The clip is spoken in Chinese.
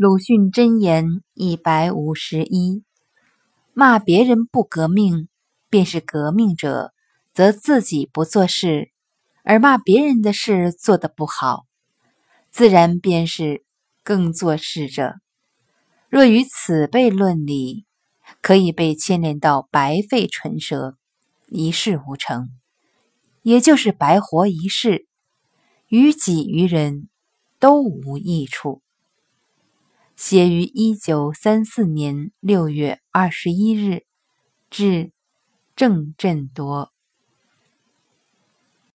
鲁迅箴言一百五十一：骂别人不革命，便是革命者，则自己不做事；而骂别人的事做得不好，自然便是更做事者。若于此辈论理，可以被牵连到白费唇舌，一事无成，也就是白活一世，于己于人都无益处。写于一九三四年六月二十一日，至郑振铎。